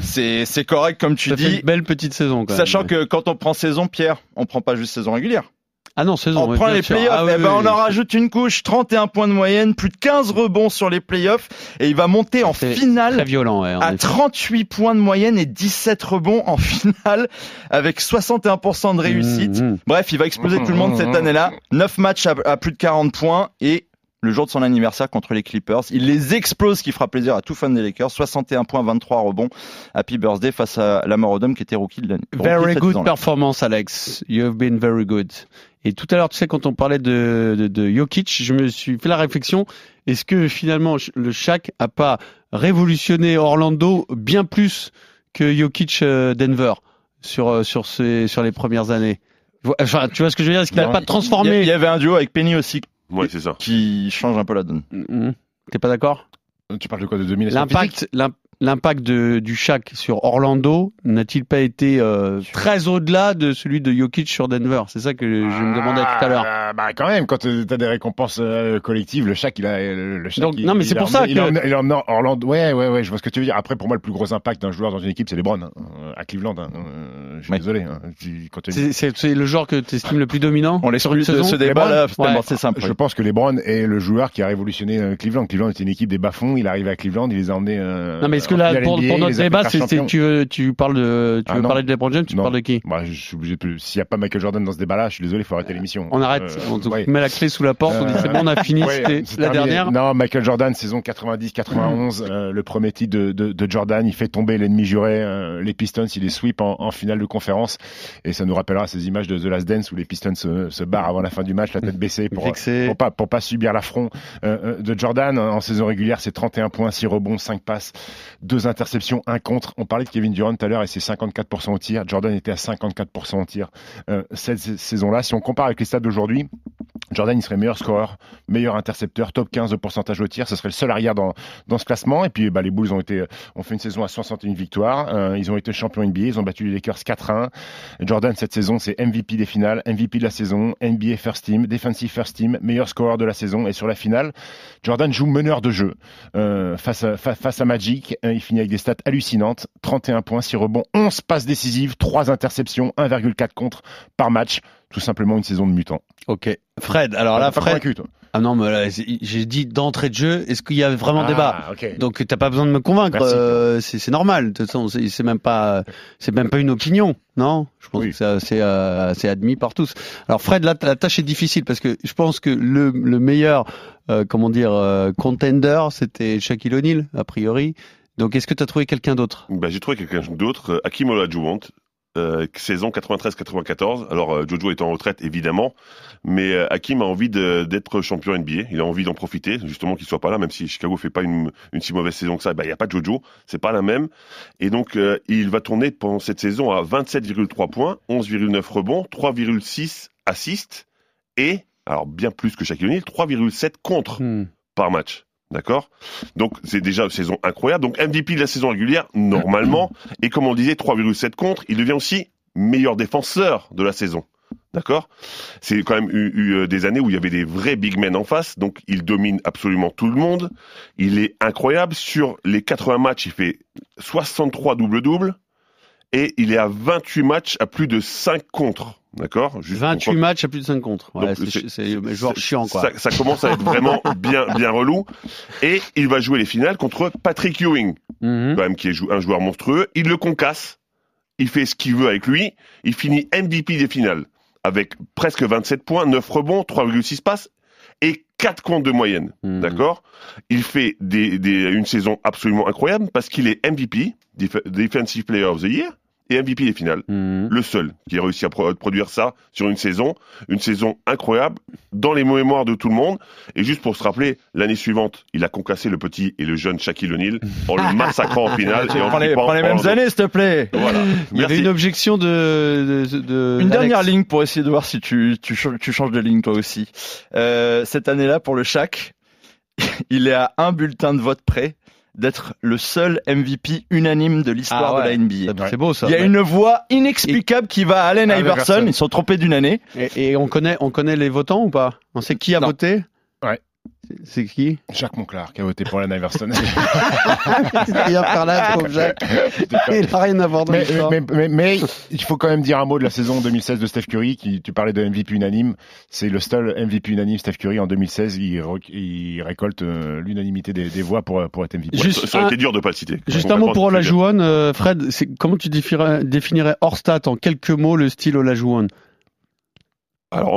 C'est c'est correct comme tu Ça fait dis. une belle petite saison, quand Sachant même. que quand on prend saison, Pierre, on prend pas juste saison régulière. Ah non, saison. On prend les playoffs, Ah oui, eh ben oui, on oui. en rajoute une couche, 31 points de moyenne, plus de 15 rebonds sur les playoffs, et il va monter en finale Très violent, ouais. en à effet. 38 points de moyenne et 17 rebonds en finale, avec 61% de réussite. Mmh, mmh. Bref, il va exploser tout le monde cette année-là. 9 matchs à, à plus de 40 points et le jour de son anniversaire contre les Clippers, il les explose, ce qui fera plaisir à tout fan des Lakers. 61 points, 23 rebonds. Happy birthday face à Lamar Odom qui était rookie de l'année. Very good performance, Alex. You've been very good. Et tout à l'heure, tu sais, quand on parlait de, de, de Jokic, je me suis fait la réflexion, est-ce que finalement le Shaq a pas révolutionné Orlando bien plus que Jokic euh, Denver sur, euh, sur, ces, sur les premières années? Enfin, tu vois ce que je veux dire? Est-ce qu'il n'a pas transformé? il y avait un duo avec Penny aussi Ouais, c'est ça. qui change un peu la donne. Mhm. T'es pas d'accord? Tu parles de quoi de domination physique L'impact, l'im- l'impact du Shaq sur Orlando n'a-t-il pas été euh, très au-delà de celui de Jokic sur Denver? C'est ça que je me demandais tout à l'heure. Ah, bah quand même, quand tu as des récompenses euh, collectives, le Shaq, il a le le Shaq, Donc, il- non, mais c'est pour ça il que- il a emmené Orlando. Ouais, ouais, ouais, je vois ce que tu veux dire. Après, pour moi, le plus gros impact d'un joueur dans une équipe, c'est LeBron hein, euh, à Cleveland. hein. Je suis désolé. hein. C'est- le joueur que tu estimes le plus dominant On sur une l'exclut de saison? ce Ouais. tellement c'est simple. Je pense que LeBron est le joueur qui a révolutionné Cleveland. Cleveland était une équipe des bas-fonds. Il est arrivé à Cleveland, il les a emmenés. euh, Non mais est-ce que là pour, NBA, pour notre débat c'est tu veux tu parles de tu Ah, veux non. parler de LeBron James tu Non. parles de qui Bah, je suis obligé de. S'il n'y a pas Michael Jordan dans ce débat-là, je suis désolé, il faut arrêter l'émission. On arrête Euh, on ouais. met la clé sous la porte on dit c'est bon on a fini Ouais, c'était la terminé. dernière Non, Michael Jordan, saison 90-91, euh, le premier titre de, de, de Jordan, il fait tomber l'ennemi juré, euh, les Pistons, il les sweep en, en finale de conférence, et ça nous rappellera ces images de The Last Dance où les Pistons se, se barrent avant la fin du match, la tête baissée pour, pour pas pour pas subir l'affront euh, de Jordan. En saison régulière, c'est 31 points, 6 rebonds, 5 passes, 2 interceptions, 1 contre. On parlait de Kevin Durant tout à l'heure et c'est 54% au tir. Jordan était à 54% au tir euh, cette saison-là. Si on compare avec les stats d'aujourd'hui, Jordan, il serait meilleur scoreur, meilleur intercepteur, top 15 de pourcentage au tir. Ce serait le seul arrière dans, dans ce classement. Et puis, bah, les Bulls ont été, ont fait une saison à 61 victoires. Euh, ils ont été champions NBA. Ils ont battu les Lakers 4-1. Jordan, cette saison, c'est MVP des finales, MVP de la saison, NBA First Team, Defensive First Team, meilleur scoreur de la saison. Et sur la finale, Jordan joue meneur de jeu euh, face, à, fa- face à Magic. Euh, Il finit avec des stats hallucinantes 31 points, 6 rebonds, 11 passes décisives, 3 interceptions, 1,4 contre par match. Tout simplement une saison de mutant. Ok. Fred, alors là, Pas Fred. convaincu, toi Ah non, mais là, j'ai dit d'entrée de jeu, est-ce qu'il y a vraiment Ah, débat ok. Donc t'as pas besoin de me convaincre, euh, c'est normal. De toute façon, c'est même pas, c'est même pas une opinion, non? Je pense Oui. que c'est euh, admis par tous. Alors Fred, là la tâche est difficile parce que je pense que le, le meilleur, euh, comment dire, contender, c'était Shaquille O'Neal a priori. Donc est-ce que tu as trouvé quelqu'un d'autre? Bah, j'ai trouvé quelqu'un d'autre, euh, Hakim Olajuwon, euh, saison 93-94. Alors euh, Jojo est en retraite évidemment, mais Hakim a envie d'être champion NBA. Il a envie d'en profiter, justement qu'il soit pas là, même si Chicago fait pas une, une si mauvaise saison que ça. Bah il y a pas de Jojo, c'est pas la même. Et donc euh, il va tourner pendant cette saison à 27,3 points, 11,9 rebonds, 3,6 assists et alors bien plus que Shaquille O'Neal, 3,7 contre Hmm. par match. D'accord? Donc c'est déjà une saison incroyable. Donc MVP de la saison régulière, normalement. Et comme on disait, 3,7 contre, il devient aussi meilleur défenseur de la saison. D'accord? C'est quand même eu, eu, euh, des années où il y avait des vrais big men en face, donc il domine absolument tout le monde. Il est incroyable. Sur les 80 matchs, il fait 63 double-double. Et il est à 28 matchs à plus de 5 contre. D'accord? Juste pour 28 matchs à plus de 5 contre. Ouais, c'est joueur chiant quoi. Ça, ça commence à être vraiment bien, bien relou. Et il va jouer les finales contre Patrick Ewing, Mhm. quand même, qui est un joueur monstrueux. Il le concasse. Il fait ce qu'il veut avec lui. Il finit MVP des finales. Avec presque 27 points, 9 rebonds, 3,6 passes et 4 comptes de moyenne. Mhm. D'accord? Il fait des, des- une saison absolument incroyable parce qu'il est MVP, Def- Defensive Player of the Year, et MVP des finales Mhm. le seul qui a réussi à pro- produire ça sur une saison, une saison incroyable dans les mémoires de tout le monde. Et juste pour se rappeler, l'année suivante, il a concassé le petit et le jeune Shaquille O'Neal en le massacrant en finale. et en Prends les, flippant prends les mêmes années, s'il te plaît. Voilà. Il y avait une objection de, de, de- Une dernière ligne pour essayer de voir si tu, tu, ch- tu changes de ligne toi aussi. Euh, cette année-là, pour le Shaq, il est à un bulletin de vote près d'être le seul MVP unanime de l'histoire Ah ouais. de la NBA. C'est beau ça. Il y a une voix inexplicable qui va à Allen Allen Iverson. Iverson. Ils sont trompés d'une année. Et, et on connaît, on connaît les votants ou pas? On sait qui a Non. voté? Ouais. C'est- qui? Jacques Monclar qui a voté pour Allen Iverson. Il vient par là, pauvre Jacques. Il a rien à voir dans mais, mais, mais, mais il faut quand même dire un mot de la saison 2016 de Steph Curry. Qui, tu parlais de MVP unanime. C'est le seul MVP unanime Steph Curry en 2016. Il, récolte euh, l'unanimité des, des voix pour, pour être MVP. Juste Ça, ça aurait un- été dur de pas le citer. Juste un mot pour Olajuwon, euh, Fred. Comment tu définirais, définirais hors stat en quelques mots le style Olajuwon?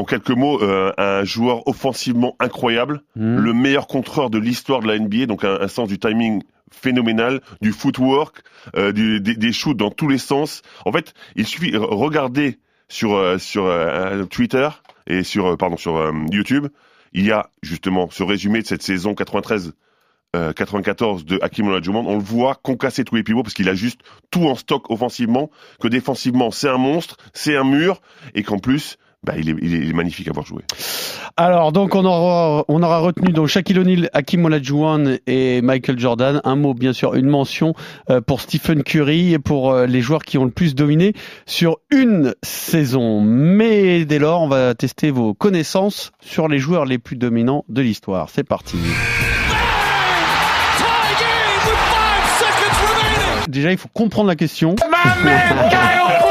Quelques mots, euh, un joueur offensivement incroyable, Hmm. le meilleur contreur de l'histoire de la NBA, donc un, un sens du timing phénoménal, du footwork, euh, du- des, des shoots dans tous les sens. En fait, il suffit de regarder sur euh, sur Twitter et sur pardon sur YouTube, il y a justement ce résumé de cette saison 93 euh, 94 de Hakim Olajuwon, on le voit concasser tous les pivots parce qu'il a juste tout en stock offensivement, que défensivement c'est un monstre, c'est un mur et qu'en plus bah, il, est, il magnifique à voir jouer. Alors donc on aura on aura retenu donc Shaquille O'Neal, Hakim Olajuwon et Michael Jordan. Un mot bien sûr, une mention euh, pour Stephen Curry et pour euh, les joueurs qui ont le plus dominé sur une saison. Mais dès lors, on va tester vos connaissances sur les joueurs les plus dominants de l'histoire. C'est parti. Déjà, il faut comprendre la question.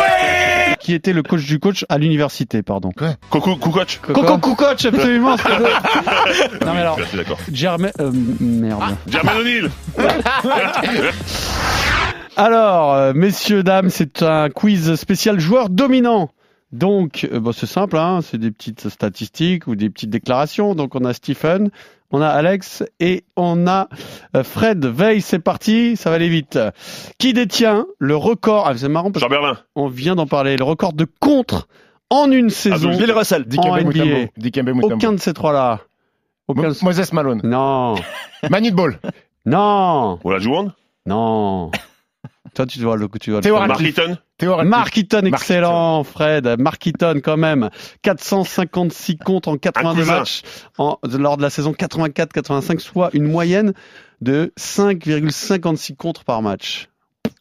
Qui était le coach du coach à l'université, pardon. Coucou, Kukoc Coco Coach, absolument. c'est- non mais alors, d'accord. Germain, euh, merde. Jermaine O'Neal Alors, euh, messieurs, dames, c'est un quiz spécial joueur dominant. Donc, euh, bon, c'est simple, hein, c'est des petites statistiques ou des petites déclarations. Donc, on a Stephen, on a Alex et on a euh, Fred. Veille, c'est parti, ça va aller vite. Qui détient le record? Ah, c'est marrant parce Jean Berlin qu'on vient d'en parler. Le record de contre en une saison. Bill Russell. En Dikembe NBA. Mutombo. Dikembe Mutombo. Aucun de ces trois-là. Aucun. Moses Malone. Non, Manute Ball. non, Olajuwon non. Toi, tu dois le, tu dois le Théo connaître. Radcliffe. Mark Eaton. Mark Eaton, Mark excellent, Fred. Mark Eaton, quand même. 456 comptes en 82 cousin. matchs en, lors de la saison 84-85, soit une moyenne de 5,56 contre par match.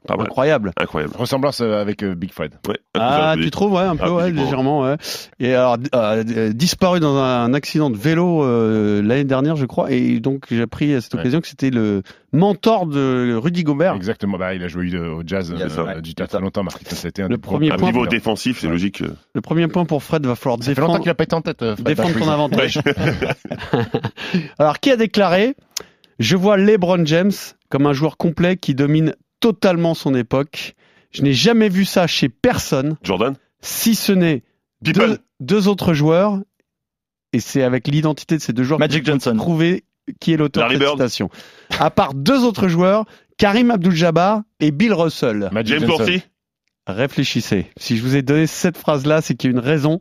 Pas mal. Incroyable. Incroyable. Ressemblance euh, avec euh, Big Fred. Ouais, Ah, tu dis. trouves, ouais, un peu, Ah, ouais, légèrement, ouais. Et alors, euh, euh, disparu dans un accident de vélo euh, l'année dernière, je crois, et donc j'ai appris à cette Ouais. occasion que c'était le mentor de Rudy Gobert. Exactement. Bah, il a joué au jazz Il y a euh, ça, ouais. du très longtemps, Mark. Ça a été un Le des premier point niveau défensif, c'est Ouais. logique. Le premier point pour Fred va falloir Ça fait longtemps défendre, qu'il a pas été en tête. Fred défendre ton Backbreeze. avantage. alors, qui a déclaré Je vois LeBron James comme un joueur complet qui domine totalement son époque. Je n'ai jamais vu ça chez personne, Jordan? Si ce n'est deux, deux autres joueurs, et c'est avec l'identité de ces deux joueurs Magic que vous Johnson. trouver qui est l'auteur de cette citation. À part deux autres joueurs, Karim Abdul-Jabbar et Bill Russell. Magic James Johnson. Réfléchissez. Si je vous ai donné cette phrase-là, c'est qu'il y a une raison.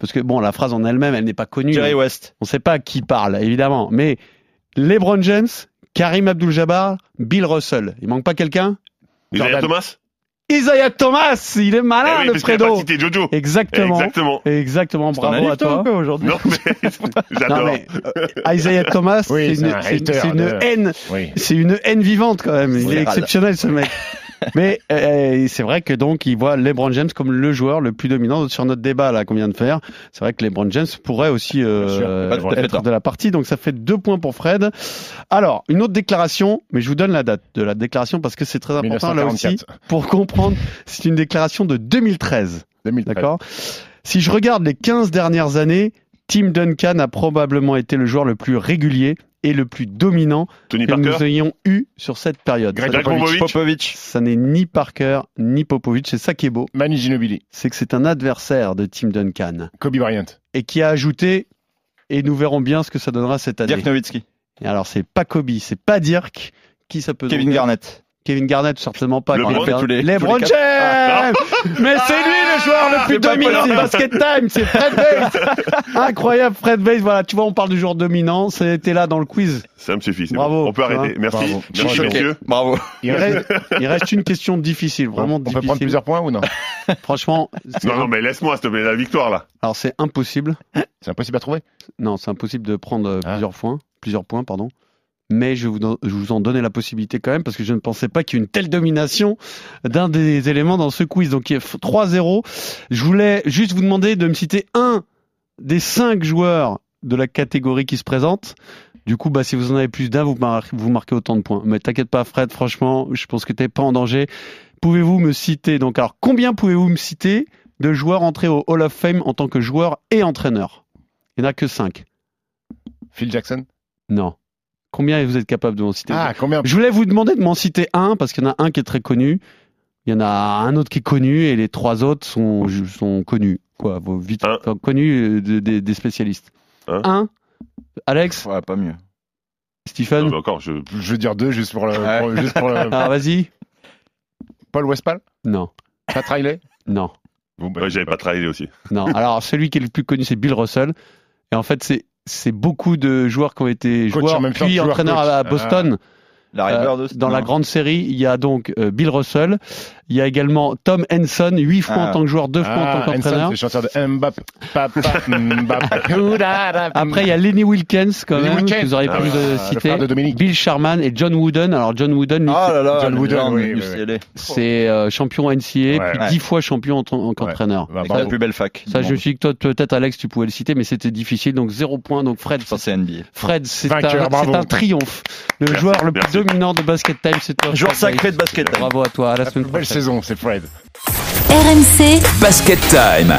Parce que bon, la phrase en elle-même, elle n'est pas connue. Jerry West. On ne sait pas qui parle, évidemment. Mais LeBron James, Karim Abdul-Jabbar, Bill Russell. Il manque pas quelqu'un? Isaiah. Thomas? Isaiah Thomas Il est Eh malin, oui, le Fredo cité Jojo. Exactement. Exactement. Exactement. Bravo à toi, aujourd'hui Non, mais Non, j'adore. mais euh, Isaiah Thomas, Oui, c'est une, un haine Oui. C'est une haine vivante quand même. Il est exceptionnel ce mec. Mais euh, c'est vrai que donc il voit LeBron James comme le joueur le plus dominant sur notre débat là qu'on vient de faire. C'est vrai que LeBron James pourrait aussi euh, sûr, être de la partie. Donc ça fait deux points pour Fred. Alors une autre déclaration, mais je vous donne la date de la déclaration parce que c'est très important là aussi 1944. pour comprendre. C'est une déclaration de 2013. 2013. D'accord? Si je regarde les 15 dernières années, Tim Duncan a probablement été le joueur le plus régulier et le plus dominant Tony que Parker nous ayons eu sur cette période. Greg Ça- Popovich Popovic. ça n'est ni Parker ni Popovich, c'est ça qui est beau, Manu Ginobili. c'est que c'est un adversaire de Tim Duncan Kobe Bryant. et qui a ajouté et nous verrons bien ce que ça donnera cette année. Dirk Nowitzki. Et alors c'est pas Kobe, c'est pas Dirk, qui ça peut Kevin Garnett. Kevin Garnett certainement pas. LeBron, fait tous les-. LeBron tous les James Mais c'est lui le joueur le plus C'est pas dominant de Basket Time, c'est Fred Bates. Incroyable Fred Bates, voilà, tu vois on parle du joueur dominant, c'était là dans le quiz. Ça me suffit. c'est Bravo, bon. On peut arrêter. Merci. Bravo. Merci, messieurs. Bravo. Il reste- il reste une question difficile, vraiment on peut difficile. prendre plusieurs points ou non Franchement, Non, non, mais laisse-moi, s'il te plaît, la victoire, là. alors c'est impossible. C'est impossible à trouver. Non, c'est impossible de prendre euh, Ah. plusieurs points, plusieurs points, pardon. Mais je vous, don- je vous en donnais la possibilité quand même parce que je ne pensais pas qu'il y ait une telle domination d'un des éléments dans ce quiz. Donc il y a f- 3-0. Je voulais juste vous demander de me citer un des cinq joueurs de la catégorie qui se présente. Du coup, bah, si vous en avez plus d'un, vous, mar- vous marquez autant de points. Mais t'inquiète pas, Fred, franchement, je pense que t'es pas en danger. Pouvez-vous me citer, donc, alors, combien pouvez-vous me citer de joueurs entrés au Hall of Fame en tant que joueur et entraîneur? Il n'y en a que cinq. Phil Jackson? Non. Combien vous êtes capable de m'en citer Ah, combien Je voulais vous demander de m'en citer un, parce qu'il y en a un qui est très connu, il y en a un autre qui est connu, et les trois autres sont, sont connus. Quoi, vos vite, Un. enfin, connus euh, de- des- des spécialistes. Un. Un. Alex, Ouais, pas mieux. Stephen. Non, mais encore, je. Je veux dire deux juste pour le. Ouais. pour- juste pour le- Ah, vas-y. Paul Westphal Non. Pat Riley Non. Bon, bah, Ouais, j'avais pas travaillé aussi. Non. Alors, celui qui est le plus connu, c'est Bill Russell. Et en fait, c'est c'est beaucoup de joueurs qui ont été Coach joueurs puis entraîneurs à, Boston. Larry Euh, dans la grande série, il y a donc euh, Bill Russell, il y a également Tom Henson, huit fois Ah. en tant que joueur, deux fois en Ah, tant qu'entraîneur. c'est le chanteur de Mbap. Papa, Mbap. Après, il y a Lenny Wilkins, quand Lenny même, Wilkins. que vous auriez Ah pu ouais. le Le citer. Bill Sharman et John Wooden. Alors, John Wooden, lui, Ah là là, John Wooden, oui, oui, c'est euh, champion NCA, Ouais. puis Ouais. dix fois champion en tant qu'entraîneur. Bah, Avec bravo. la plus belle fac. Ça, je me suis dit que toi, peut-être Alex, tu pouvais le citer, mais c'était difficile. Donc, zéro point. Donc, Fred, c'est NBA. Fred, c'est un, triomphe. Le Merci, joueur le plus merci. dominant de Basket Time, c'est toi. Joueur sacré de basket. Bravo à toi. À la semaine prochaine. Saison, c'est Fred. RMC, Basket Time.